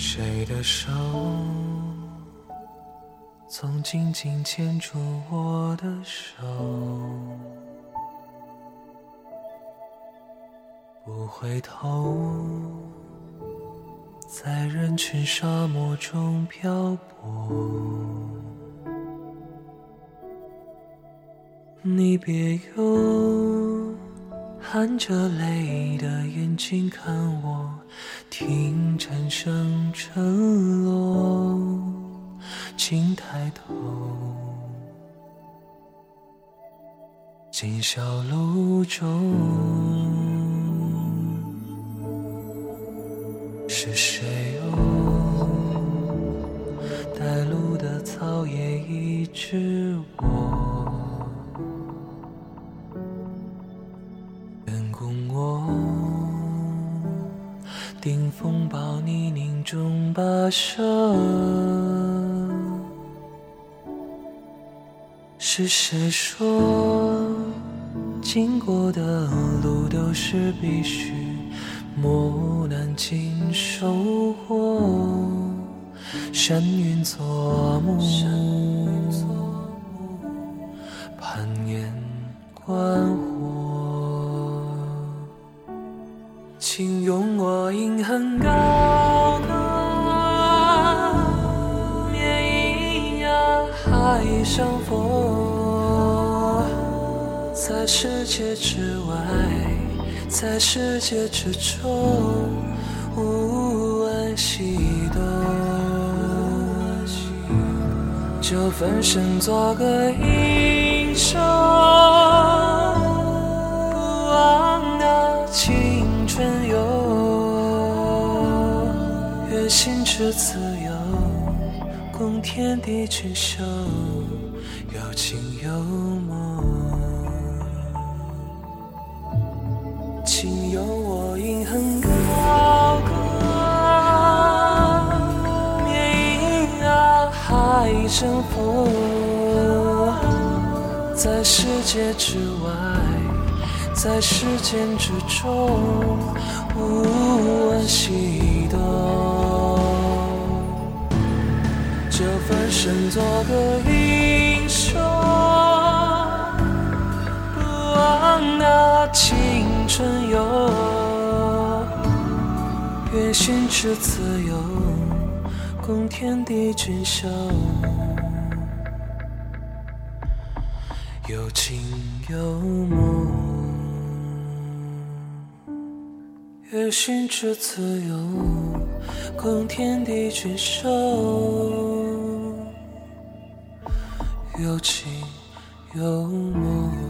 谁的手总紧紧牵住我的手？不回头，在人群沙漠中漂泊。你别忧含着泪的眼睛看我，听蝉声沉落，请抬头。今宵路中是谁哦？带路的草也一直我。顶风暴泥泞中跋涉，是谁说经过的路都是必须磨难经收获？山云作幕，攀岩观我银痕高歌，绵呀海上风，在世界之外，在世界之中，无问西东，就分身做个英雄，不忘那青。春心之自由，共天地俊秀，有情有梦。请由我银痕高歌，绵呀海争锋，在世界之外。在时间之中，无问西东，身做个英雄，不忘那青春游，愿心之自由，共天地俊秀。有情有梦。愿心之自由，共天地俊秀。有情有梦。